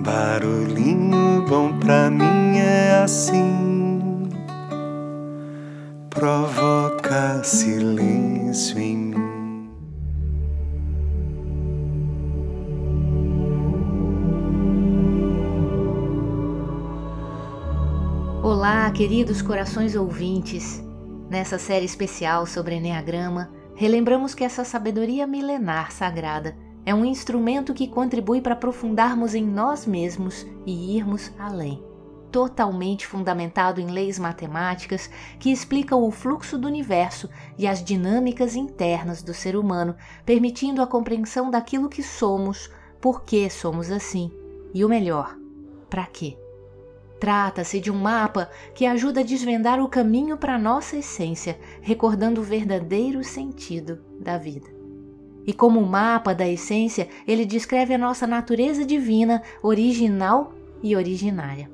Barulhinho bom pra mim é assim, provoca silêncio em mim. Olá, queridos corações ouvintes. Nessa série especial sobre Enneagrama, relembramos que essa sabedoria milenar sagrada é um instrumento que contribui para aprofundarmos em nós mesmos e irmos além. Totalmente fundamentado em leis matemáticas que explicam o fluxo do universo e as dinâmicas internas do ser humano, permitindo a compreensão daquilo que somos, por que somos assim e o melhor, para quê. Trata-se de um mapa que ajuda a desvendar o caminho para a nossa essência, recordando o verdadeiro sentido da vida. E como mapa da essência, ele descreve a nossa natureza divina, original e originária.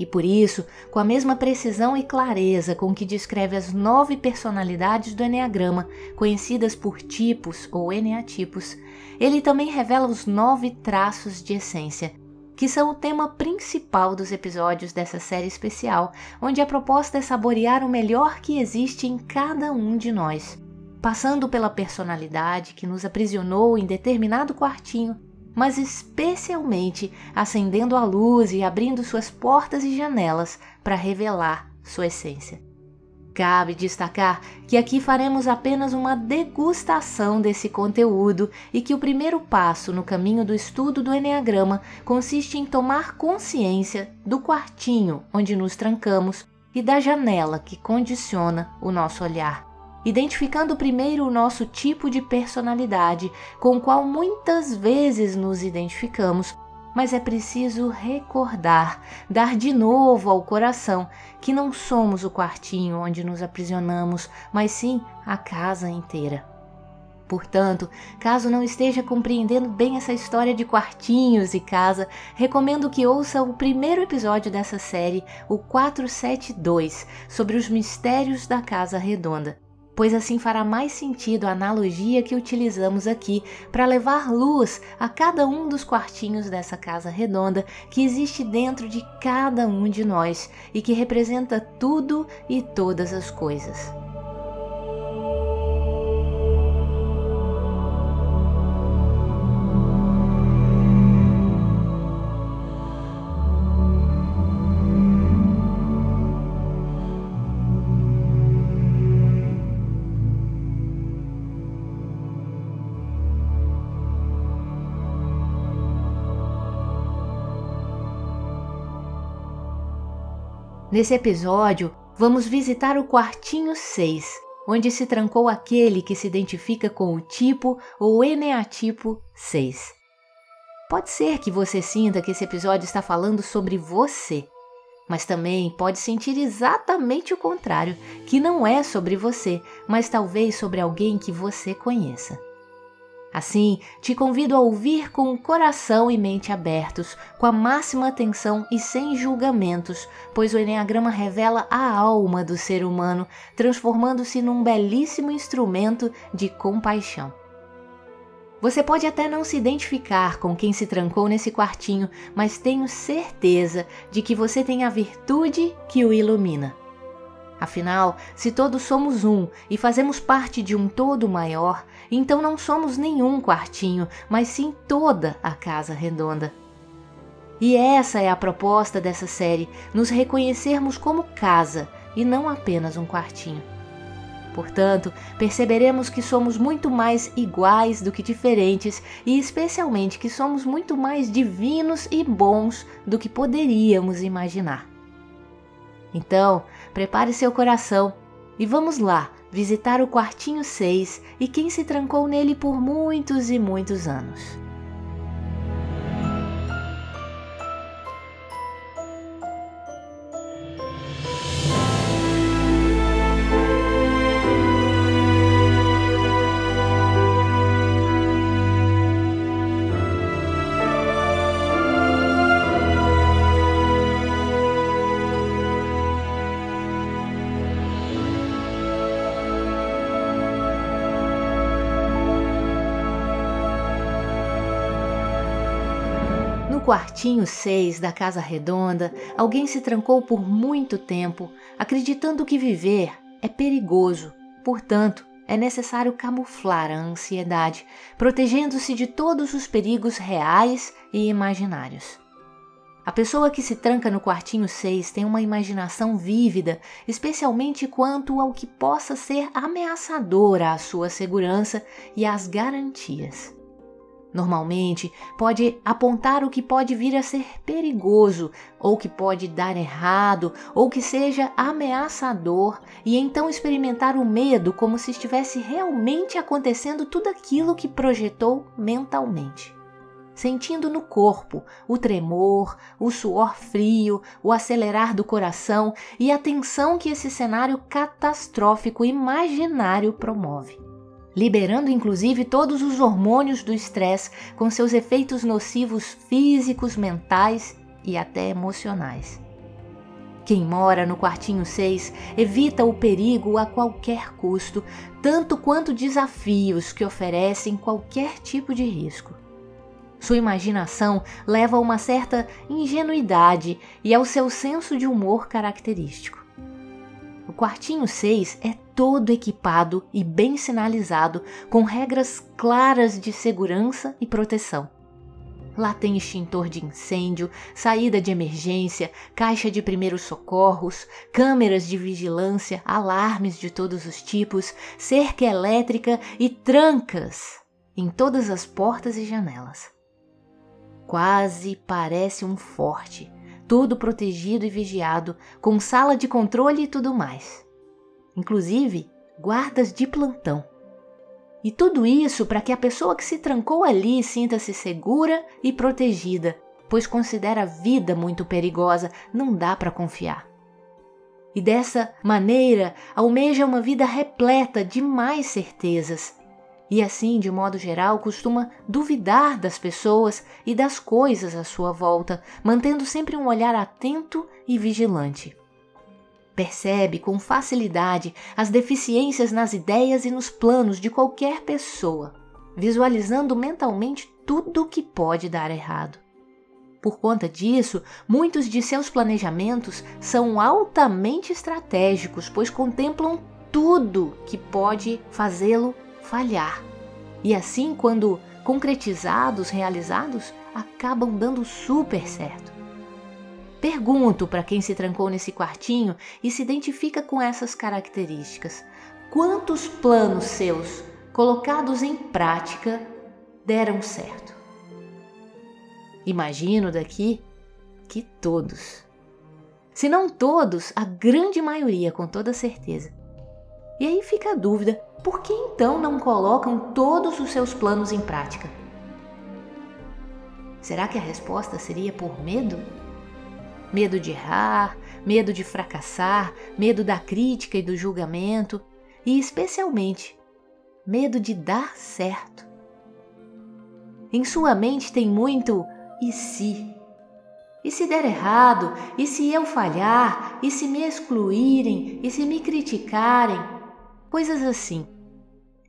E por isso, com a mesma precisão e clareza com que descreve as nove personalidades do Enneagrama, conhecidas por tipos ou eneatipos, ele também revela os nove traços de essência, que são o tema principal dos episódios dessa série especial, onde a proposta é saborear o melhor que existe em cada um de nós passando pela personalidade que nos aprisionou em determinado quartinho, mas especialmente acendendo a luz e abrindo suas portas e janelas para revelar sua essência. Cabe destacar que aqui faremos apenas uma degustação desse conteúdo e que o primeiro passo no caminho do estudo do Enneagrama consiste em tomar consciência do quartinho onde nos trancamos e da janela que condiciona o nosso olhar identificando primeiro o nosso tipo de personalidade, com o qual muitas vezes nos identificamos, mas é preciso recordar, dar de novo ao coração que não somos o quartinho onde nos aprisionamos, mas sim a casa inteira. Portanto, caso não esteja compreendendo bem essa história de quartinhos e casa, recomendo que ouça o primeiro episódio dessa série, o 472, sobre os mistérios da Casa Redonda pois assim fará mais sentido a analogia que utilizamos aqui para levar luz a cada um dos quartinhos dessa casa redonda que existe dentro de cada um de nós e que representa tudo e todas as coisas. Nesse episódio, vamos visitar o quartinho 6, onde se trancou aquele que se identifica com o tipo ou eneatipo 6. Pode ser que você sinta que esse episódio está falando sobre você, mas também pode sentir exatamente o contrário, que não é sobre você, mas talvez sobre alguém que você conheça. Assim, te convido a ouvir com o coração e mente abertos, com a máxima atenção e sem julgamentos, pois o Enneagrama revela a alma do ser humano, transformando-se num belíssimo instrumento de compaixão. Você pode até não se identificar com quem se trancou nesse quartinho, mas tenho certeza de que você tem a virtude que o ilumina. Afinal, se todos somos um e fazemos parte de um todo maior, então não somos nenhum quartinho, mas sim toda a casa redonda. E essa é a proposta dessa série: nos reconhecermos como casa e não apenas um quartinho. Portanto, perceberemos que somos muito mais iguais do que diferentes e, especialmente, que somos muito mais divinos e bons do que poderíamos imaginar. Então, prepare seu coração e vamos lá visitar o quartinho 6 e quem se trancou nele por muitos e muitos anos. Quartinho 6 da Casa Redonda, alguém se trancou por muito tempo, acreditando que viver é perigoso. Portanto, é necessário camuflar a ansiedade, protegendo-se de todos os perigos reais e imaginários. A pessoa que se tranca no quartinho 6 tem uma imaginação vívida, especialmente quanto ao que possa ser ameaçadora à sua segurança e às garantias. Normalmente, pode apontar o que pode vir a ser perigoso, ou que pode dar errado, ou que seja ameaçador, e então experimentar o medo como se estivesse realmente acontecendo tudo aquilo que projetou mentalmente. Sentindo no corpo o tremor, o suor frio, o acelerar do coração e a tensão que esse cenário catastrófico imaginário promove liberando inclusive todos os hormônios do estresse com seus efeitos nocivos físicos, mentais e até emocionais. Quem mora no quartinho 6 evita o perigo a qualquer custo, tanto quanto desafios que oferecem qualquer tipo de risco. Sua imaginação leva a uma certa ingenuidade e ao seu senso de humor característico. Quartinho 6 é todo equipado e bem sinalizado, com regras claras de segurança e proteção. Lá tem extintor de incêndio, saída de emergência, caixa de primeiros socorros, câmeras de vigilância, alarmes de todos os tipos, cerca elétrica e trancas em todas as portas e janelas. Quase parece um forte, todo protegido e vigiado, com sala de controle e tudo mais inclusive guardas de plantão. E tudo isso para que a pessoa que se trancou ali sinta-se segura e protegida, pois considera a vida muito perigosa, não dá para confiar. E dessa maneira almeja uma vida repleta de mais certezas. E assim, de modo geral, costuma duvidar das pessoas e das coisas à sua volta, mantendo sempre um olhar atento e vigilante. Percebe com facilidade as deficiências nas ideias e nos planos de qualquer pessoa, visualizando mentalmente tudo o que pode dar errado. Por conta disso, muitos de seus planejamentos são altamente estratégicos, pois contemplam tudo que pode fazê-lo falhar. E assim, quando concretizados, realizados, acabam dando super certo. Pergunto para quem se trancou nesse quartinho e se identifica com essas características: quantos planos seus colocados em prática deram certo? Imagino daqui que todos. Se não todos, a grande maioria, com toda certeza. E aí fica a dúvida: por que então não colocam todos os seus planos em prática? Será que a resposta seria por medo? Medo de errar, medo de fracassar, medo da crítica e do julgamento e, especialmente, medo de dar certo. Em sua mente tem muito e se? E se der errado? E se eu falhar? E se me excluírem? E se me criticarem? Coisas assim.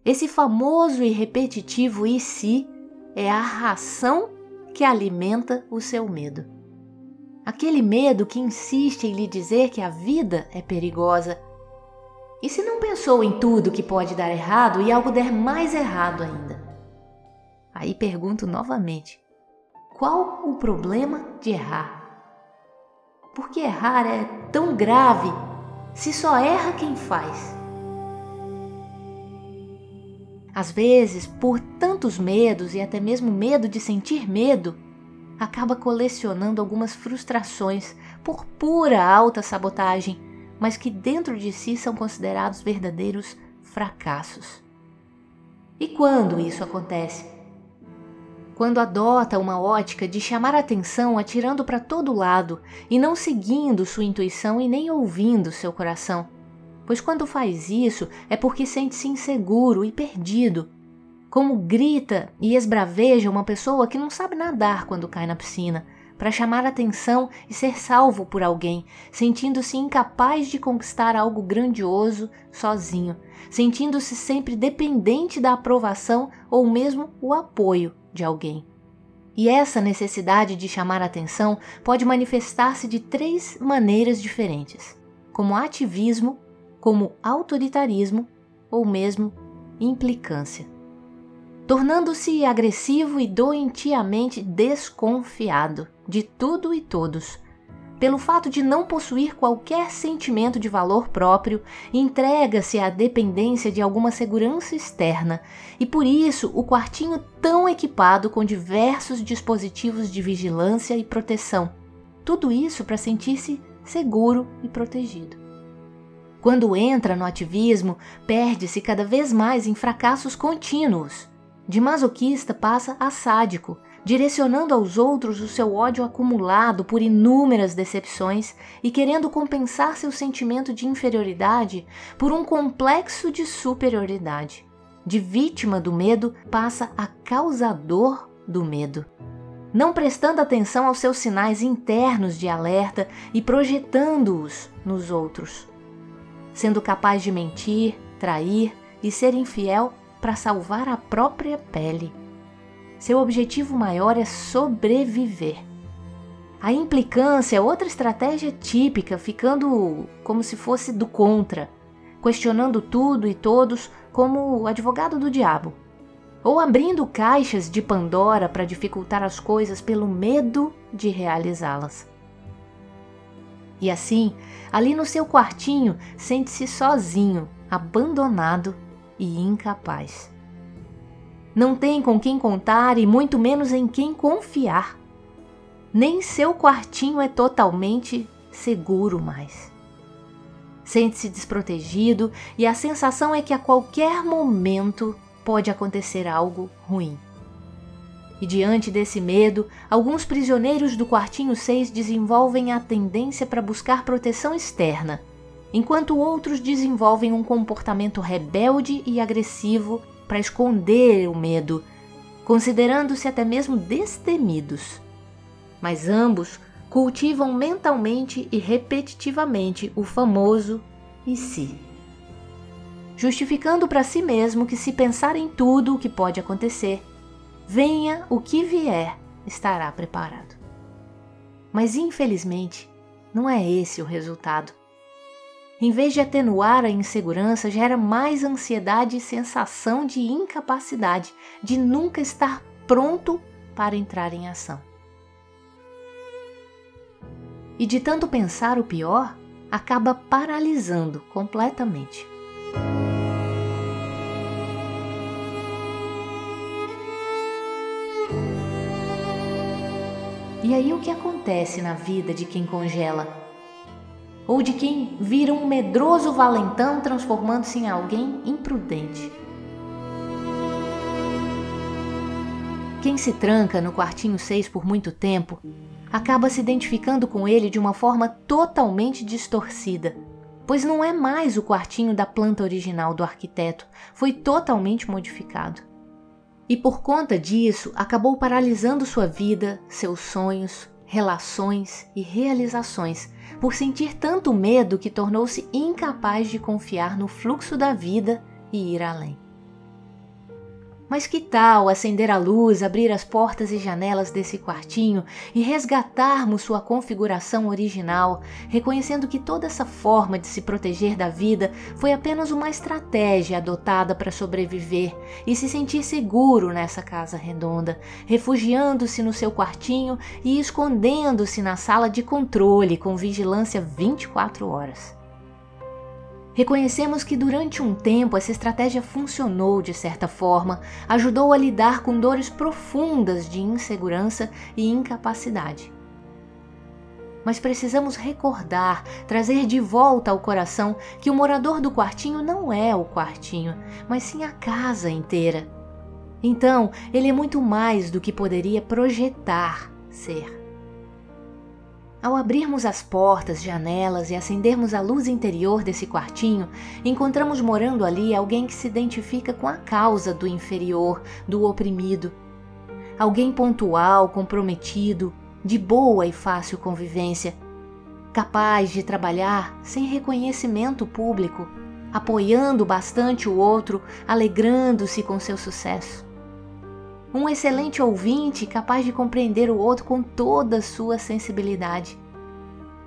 Esse famoso e repetitivo e se é a ração que alimenta o seu medo. Aquele medo que insiste em lhe dizer que a vida é perigosa. E se não pensou em tudo que pode dar errado e algo der mais errado ainda? Aí pergunto novamente: qual o problema de errar? Por que errar é tão grave se só erra quem faz? Às vezes, por tantos medos e até mesmo medo de sentir medo, acaba colecionando algumas frustrações por pura alta sabotagem, mas que dentro de si são considerados verdadeiros fracassos. E quando isso acontece? Quando adota uma ótica de chamar atenção atirando para todo lado e não seguindo sua intuição e nem ouvindo seu coração. Pois quando faz isso é porque sente-se inseguro e perdido como grita e esbraveja uma pessoa que não sabe nadar quando cai na piscina, para chamar atenção e ser salvo por alguém, sentindo-se incapaz de conquistar algo grandioso sozinho, sentindo-se sempre dependente da aprovação ou mesmo o apoio de alguém. E essa necessidade de chamar atenção pode manifestar-se de três maneiras diferentes: como ativismo, como autoritarismo ou mesmo implicância. Tornando-se agressivo e doentiamente desconfiado de tudo e todos, pelo fato de não possuir qualquer sentimento de valor próprio, entrega-se à dependência de alguma segurança externa, e por isso o quartinho tão equipado com diversos dispositivos de vigilância e proteção. Tudo isso para sentir-se seguro e protegido. Quando entra no ativismo, perde-se cada vez mais em fracassos contínuos. De masoquista passa a sádico, direcionando aos outros o seu ódio acumulado por inúmeras decepções e querendo compensar seu sentimento de inferioridade por um complexo de superioridade. De vítima do medo passa a causador do medo. Não prestando atenção aos seus sinais internos de alerta e projetando-os nos outros. Sendo capaz de mentir, trair e ser infiel para salvar a própria pele seu objetivo maior é sobreviver. A implicância é outra estratégia típica, ficando como se fosse do contra, questionando tudo e todos como o advogado do diabo, ou abrindo caixas de Pandora para dificultar as coisas pelo medo de realizá-las. E assim, ali no seu quartinho, sente-se sozinho, abandonado e incapaz. Não tem com quem contar e muito menos em quem confiar. Nem seu quartinho é totalmente seguro mais. Sente-se desprotegido e a sensação é que a qualquer momento pode acontecer algo ruim. E diante desse medo, alguns prisioneiros do quartinho 6 desenvolvem a tendência para buscar proteção externa, enquanto outros desenvolvem um comportamento rebelde e agressivo para esconder o medo, considerando-se até mesmo destemidos. Mas ambos cultivam mentalmente e repetitivamente o famoso e si, justificando para si mesmo que se pensar em tudo o que pode acontecer, venha o que vier, estará preparado. Mas infelizmente, não é esse o resultado em vez de atenuar a insegurança, gera mais ansiedade e sensação de incapacidade, de nunca estar pronto para entrar em ação. E de tanto pensar o pior, acaba paralisando completamente. E aí o que acontece na vida de quem congela ou de quem vira um medroso valentão transformando-se em alguém imprudente. Quem se tranca no quartinho 6 por muito tempo acaba se identificando com ele de uma forma totalmente distorcida, pois não é mais o quartinho da planta original do arquiteto, foi totalmente modificado. E por conta disso, acabou paralisando sua vida, seus sonhos, relações e realizações, por sentir tanto medo que tornou-se incapaz de confiar no fluxo da vida e ir além. Mas que tal acender a luz, abrir as portas e janelas desse quartinho e resgatarmos sua configuração original, reconhecendo que toda essa forma de se proteger da vida foi apenas uma estratégia adotada para sobreviver e se sentir seguro nessa casa redonda, refugiando-se no seu quartinho e escondendo-se na sala de controle com vigilância 24 horas? Reconhecemos que durante um tempo essa estratégia funcionou de certa forma, ajudou a lidar com dores profundas de insegurança e incapacidade. Mas precisamos recordar, trazer de volta ao coração que o morador do quartinho não é o quartinho, mas sim a casa inteira. Então, ele é muito mais do que poderia projetar ser. Ao abrirmos as portas, janelas e acendermos a luz interior desse quartinho, encontramos morando ali alguém que se identifica com a causa do inferior, do oprimido. Alguém pontual, comprometido, de boa e fácil convivência, capaz de trabalhar sem reconhecimento público, apoiando bastante o outro, alegrando-se com seu sucesso. Um excelente ouvinte capaz de compreender o outro com toda a sua sensibilidade.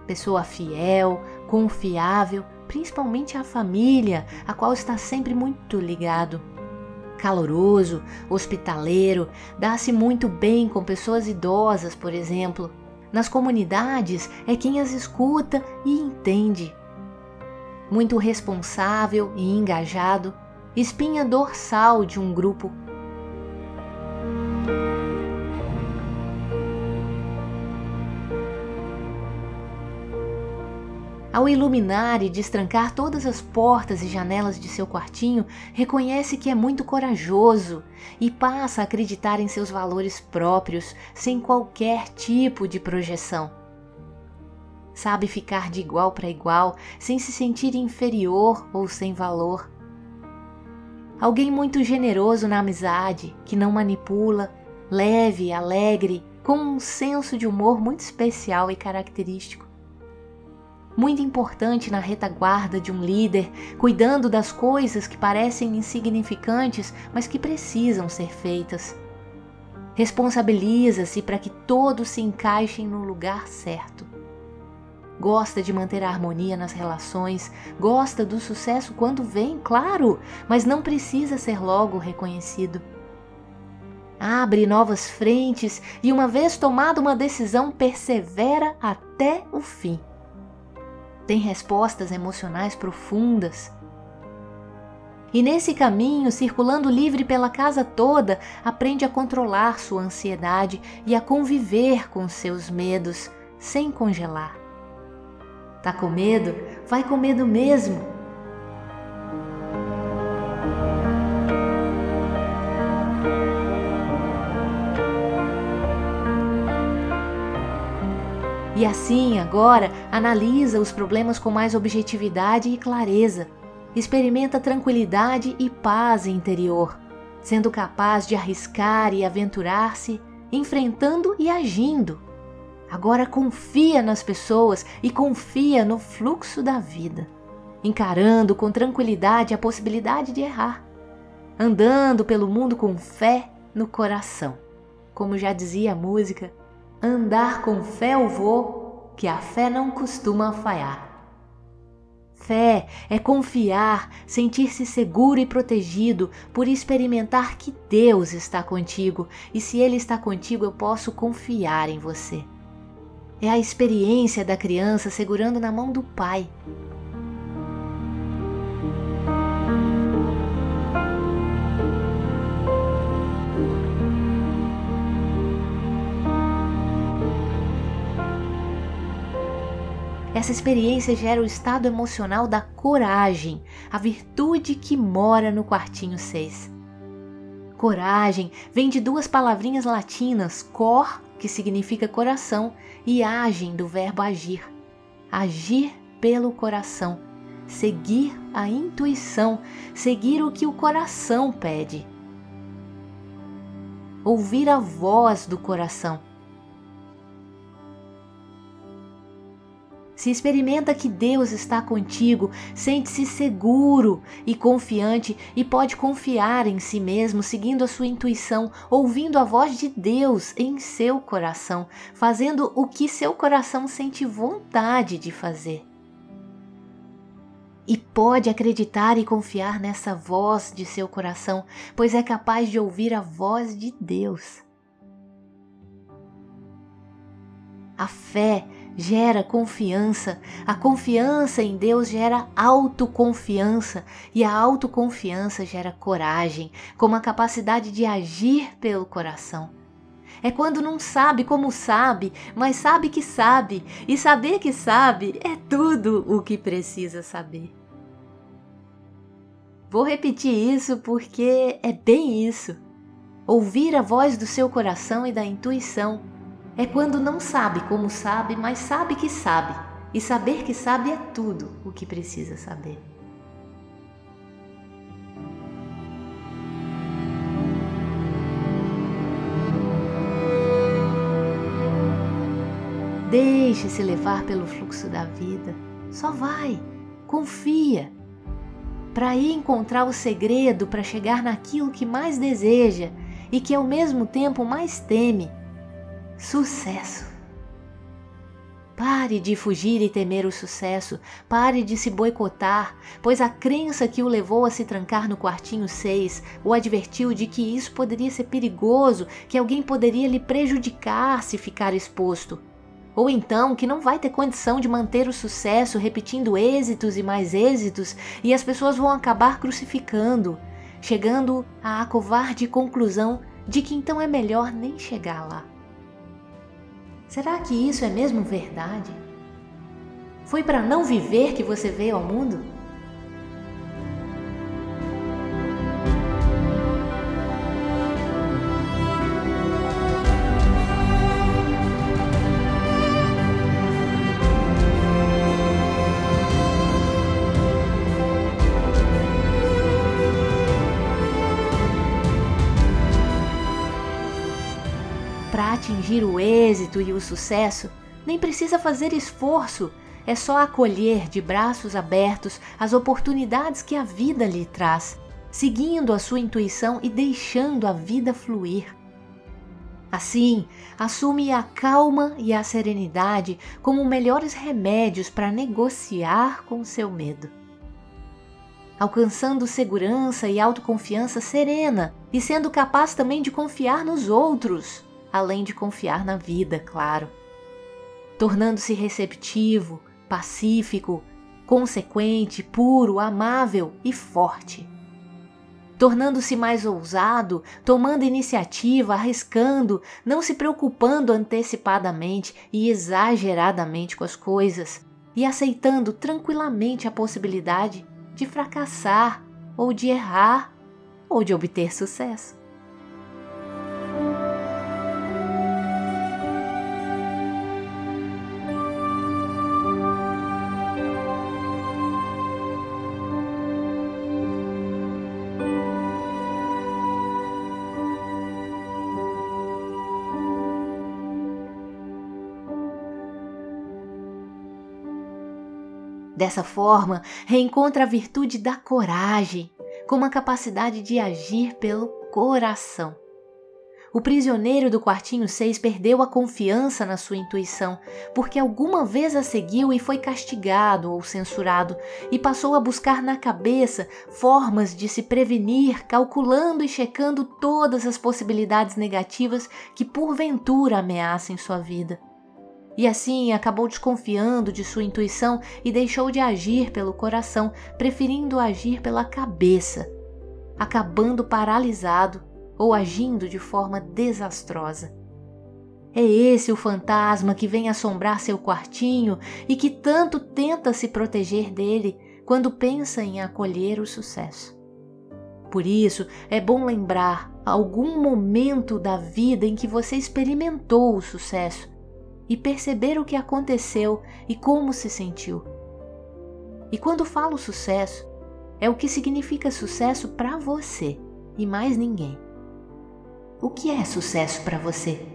Pessoa fiel, confiável, principalmente a família, a qual está sempre muito ligado. Caloroso, hospitaleiro, dá-se muito bem com pessoas idosas, por exemplo. Nas comunidades é quem as escuta e entende. Muito responsável e engajado, espinha dorsal de um grupo Ao iluminar e destrancar todas as portas e janelas de seu quartinho, reconhece que é muito corajoso e passa a acreditar em seus valores próprios, sem qualquer tipo de projeção. Sabe ficar de igual para igual, sem se sentir inferior ou sem valor. Alguém muito generoso na amizade, que não manipula, leve, alegre, com um senso de humor muito especial e característico muito importante na retaguarda de um líder, cuidando das coisas que parecem insignificantes, mas que precisam ser feitas. Responsabiliza-se para que todos se encaixem no lugar certo. Gosta de manter a harmonia nas relações, gosta do sucesso quando vem, claro, mas não precisa ser logo reconhecido. Abre novas frentes e, uma vez tomada uma decisão, persevera até o fim tem respostas emocionais profundas. E nesse caminho, circulando livre pela casa toda, aprende a controlar sua ansiedade e a conviver com seus medos sem congelar. Tá com medo? Vai com medo mesmo. E assim, agora, analisa os problemas com mais objetividade e clareza. Experimenta tranquilidade e paz interior, sendo capaz de arriscar e aventurar-se, enfrentando e agindo. Agora confia nas pessoas e confia no fluxo da vida, encarando com tranquilidade a possibilidade de errar, andando pelo mundo com fé no coração. Como já dizia a música, Andar com fé eu vou, que a fé não costuma falhar. Fé é confiar, sentir-se seguro e protegido por experimentar que Deus está contigo e se Ele está contigo eu posso confiar em você. É a experiência da criança segurando na mão do Pai, Essa experiência gera o estado emocional da coragem, a virtude que mora no quartinho 6. Coragem vem de duas palavrinhas latinas, cor, que significa coração, e agem, do verbo agir. Agir pelo coração, seguir a intuição, seguir o que o coração pede. Ouvir a voz do coração Se experimenta que Deus está contigo, sente-se seguro e confiante e pode confiar em si mesmo, seguindo a sua intuição, ouvindo a voz de Deus em seu coração, fazendo o que seu coração sente vontade de fazer. E pode acreditar e confiar nessa voz de seu coração, pois é capaz de ouvir a voz de Deus. A fé gera confiança, a confiança em Deus gera autoconfiança e a autoconfiança gera coragem, como a capacidade de agir pelo coração. É quando não sabe como sabe, mas sabe que sabe, e saber que sabe é tudo o que precisa saber. Vou repetir isso porque é bem isso. Ouvir a voz do seu coração e da intuição é quando não sabe como sabe, mas sabe que sabe. E saber que sabe é tudo o que precisa saber. Deixe-se levar pelo fluxo da vida. Só vai, confia. Para ir encontrar o segredo para chegar naquilo que mais deseja e que ao mesmo tempo mais teme: sucesso. Pare de fugir e temer o sucesso, pare de se boicotar, pois a crença que o levou a se trancar no quartinho 6 o advertiu de que isso poderia ser perigoso, que alguém poderia lhe prejudicar se ficar exposto. Ou então que não vai ter condição de manter o sucesso repetindo êxitos e mais êxitos e as pessoas vão acabar crucificando, chegando à covarde conclusão de que então é melhor nem chegar lá. Será que isso é mesmo verdade? Foi para não viver que você veio ao mundo? Atingir o êxito e o sucesso, nem precisa fazer esforço, é só acolher de braços abertos as oportunidades que a vida lhe traz, seguindo a sua intuição e deixando a vida fluir. Assim, assume a calma e a serenidade como melhores remédios para negociar com seu medo. Alcançando segurança e autoconfiança serena e sendo capaz também de confiar nos outros além de confiar na vida, claro. Tornando-se receptivo, pacífico, consequente, puro, amável e forte. Tornando-se mais ousado, tomando iniciativa, arriscando, não se preocupando antecipadamente e exageradamente com as coisas, e aceitando tranquilamente a possibilidade de fracassar, ou de errar, ou de obter sucesso. Dessa forma, reencontra a virtude da coragem, como a capacidade de agir pelo coração. O prisioneiro do quartinho 6 perdeu a confiança na sua intuição, porque alguma vez a seguiu e foi castigado ou censurado, e passou a buscar na cabeça formas de se prevenir, calculando e checando todas as possibilidades negativas que porventura ameacem sua vida. E assim acabou desconfiando de sua intuição e deixou de agir pelo coração, preferindo agir pela cabeça, acabando paralisado ou agindo de forma desastrosa. É esse o fantasma que vem assombrar seu quartinho e que tanto tenta se proteger dele quando pensa em acolher o sucesso. Por isso, é bom lembrar algum momento da vida em que você experimentou o sucesso e perceber o que aconteceu e como se sentiu. E quando falo sucesso, é o que significa sucesso para você e mais ninguém. O que é sucesso para você?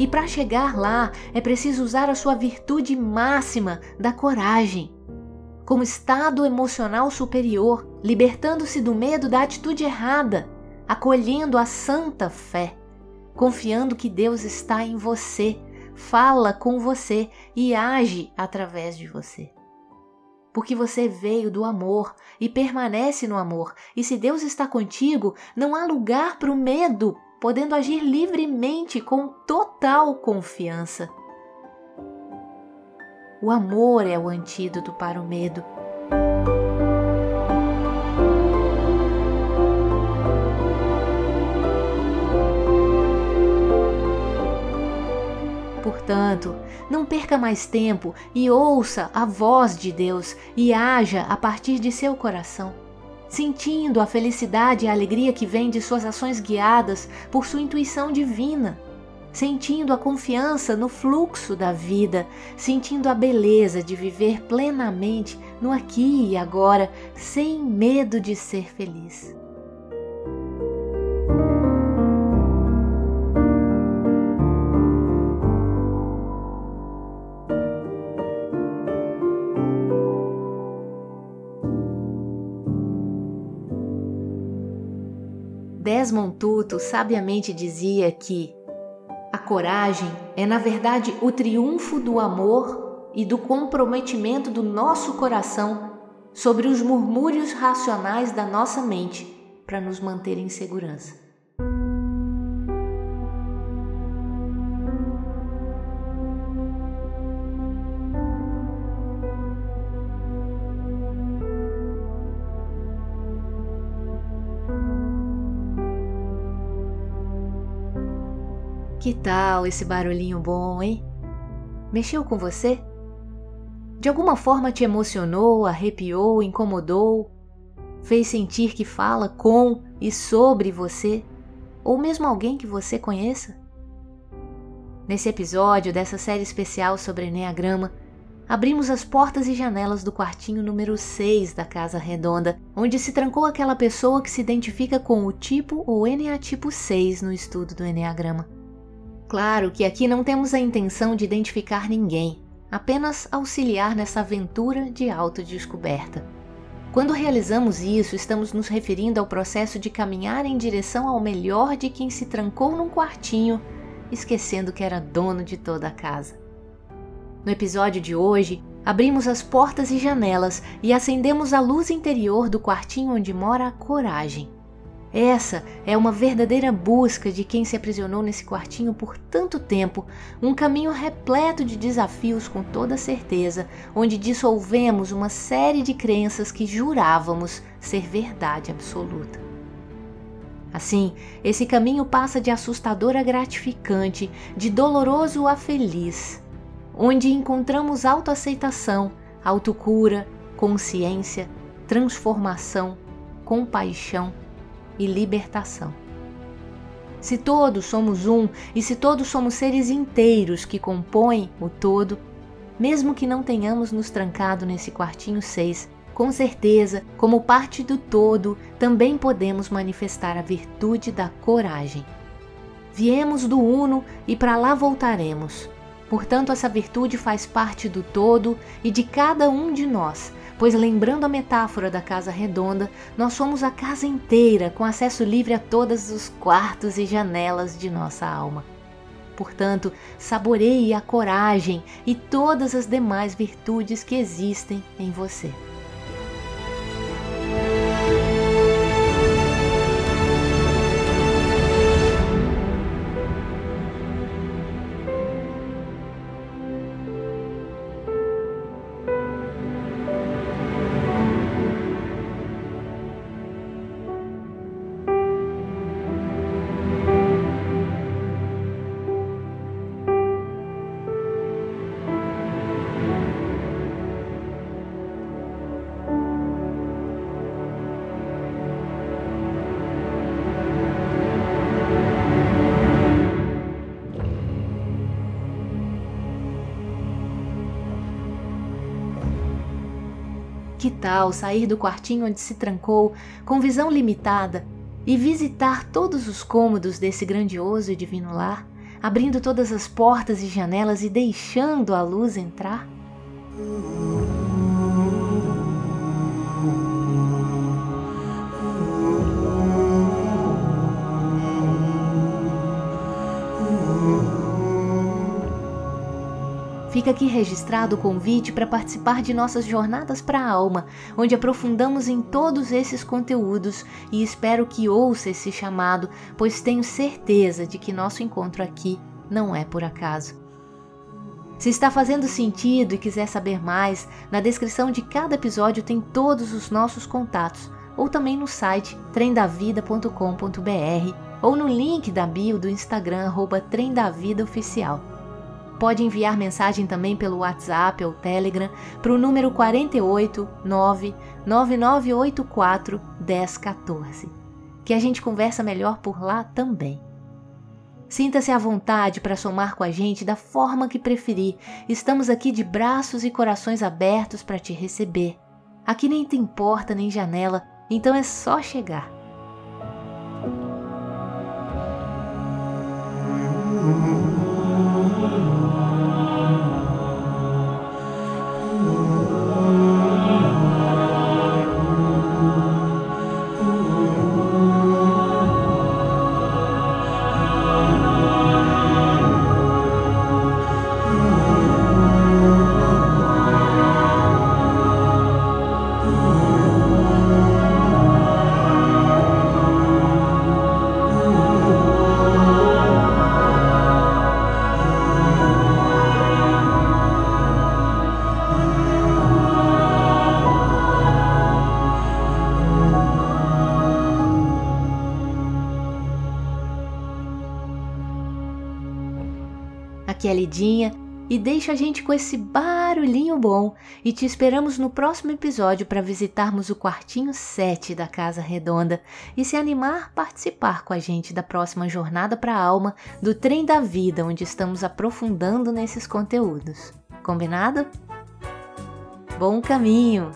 E para chegar lá é preciso usar a sua virtude máxima da coragem. Como estado emocional superior, libertando-se do medo da atitude errada, acolhendo a santa fé, confiando que Deus está em você, fala com você e age através de você. Porque você veio do amor e permanece no amor, e se Deus está contigo, não há lugar para o medo, podendo agir livremente com total confiança. O amor é o antídoto para o medo. Portanto, não perca mais tempo e ouça a voz de Deus e haja a partir de seu coração sentindo a felicidade e a alegria que vem de suas ações guiadas por sua intuição divina, sentindo a confiança no fluxo da vida, sentindo a beleza de viver plenamente no aqui e agora, sem medo de ser feliz. Desmond Tutu sabiamente dizia que a coragem é, na verdade, o triunfo do amor e do comprometimento do nosso coração sobre os murmúrios racionais da nossa mente para nos manter em segurança. Que tal esse barulhinho bom, hein? Mexeu com você? De alguma forma te emocionou, arrepiou, incomodou? Fez sentir que fala com e sobre você? Ou mesmo alguém que você conheça? Nesse episódio dessa série especial sobre Enneagrama, abrimos as portas e janelas do quartinho número 6 da Casa Redonda, onde se trancou aquela pessoa que se identifica com o tipo ou Eneatipo 6 no estudo do Enneagrama. Claro que aqui não temos a intenção de identificar ninguém, apenas auxiliar nessa aventura de autodescoberta. Quando realizamos isso, estamos nos referindo ao processo de caminhar em direção ao melhor de quem se trancou num quartinho, esquecendo que era dono de toda a casa. No episódio de hoje, abrimos as portas e janelas e acendemos a luz interior do quartinho onde mora a coragem. Essa é uma verdadeira busca de quem se aprisionou nesse quartinho por tanto tempo, um caminho repleto de desafios com toda certeza, onde dissolvemos uma série de crenças que jurávamos ser verdade absoluta. Assim, esse caminho passa de assustador a gratificante, de doloroso a feliz, onde encontramos autoaceitação, autocura, consciência, transformação, compaixão e libertação. Se todos somos um e se todos somos seres inteiros que compõem o todo, mesmo que não tenhamos nos trancado nesse quartinho 6, com certeza, como parte do todo, também podemos manifestar a virtude da coragem. Viemos do Uno e para lá voltaremos. Portanto, essa virtude faz parte do todo e de cada um de nós, pois lembrando a metáfora da casa redonda, nós somos a casa inteira com acesso livre a todos os quartos e janelas de nossa alma. Portanto, saboreie a coragem e todas as demais virtudes que existem em você. Sair do quartinho onde se trancou, com visão limitada, e visitar todos os cômodos desse grandioso e divino lar, abrindo todas as portas e janelas e deixando a luz entrar? Fica aqui registrado o convite para participar de nossas jornadas para a alma, onde aprofundamos em todos esses conteúdos e espero que ouça esse chamado, pois tenho certeza de que nosso encontro aqui não é por acaso. Se está fazendo sentido e quiser saber mais, na descrição de cada episódio tem todos os nossos contatos, ou também no site trendavida.com.br ou no link da bio do Instagram arroba Oficial. Pode enviar mensagem também pelo WhatsApp ou Telegram para o número 48 99984 1014. Que a gente conversa melhor por lá também. Sinta-se à vontade para somar com a gente da forma que preferir. Estamos aqui de braços e corações abertos para te receber. Aqui nem tem porta nem janela, então é só chegar. Aquelidinha e deixa a gente com esse barulhinho bom e te esperamos no próximo episódio para visitarmos o quartinho 7 da Casa Redonda e se animar participar com a gente da próxima jornada para a alma do Trem da Vida, onde estamos aprofundando nesses conteúdos. Combinado? Bom caminho!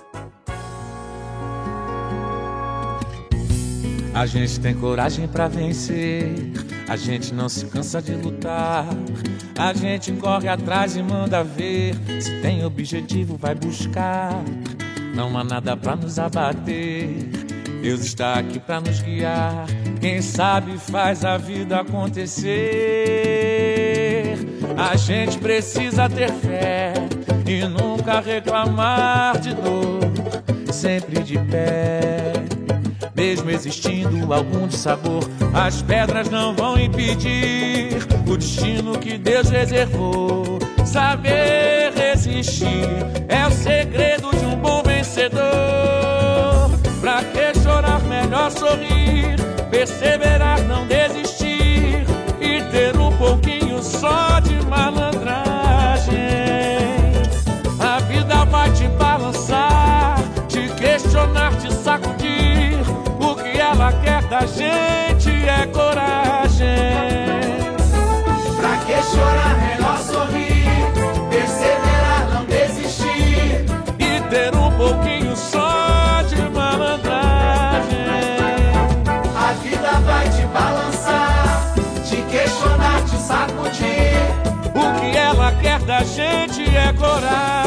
A gente tem coragem para vencer, a gente não se cansa de lutar. A gente corre atrás e manda ver, se tem objetivo vai buscar. Não há nada para nos abater. Deus está aqui para nos guiar. Quem sabe faz a vida acontecer. A gente precisa ter fé e nunca reclamar de dor, sempre de pé mesmo existindo algum dissabor, as pedras não vão impedir o destino que Deus reservou. Saber resistir é o segredo de um bom vencedor. Pra que chorar, melhor sorrir, perseverar, não desistir da gente é coragem.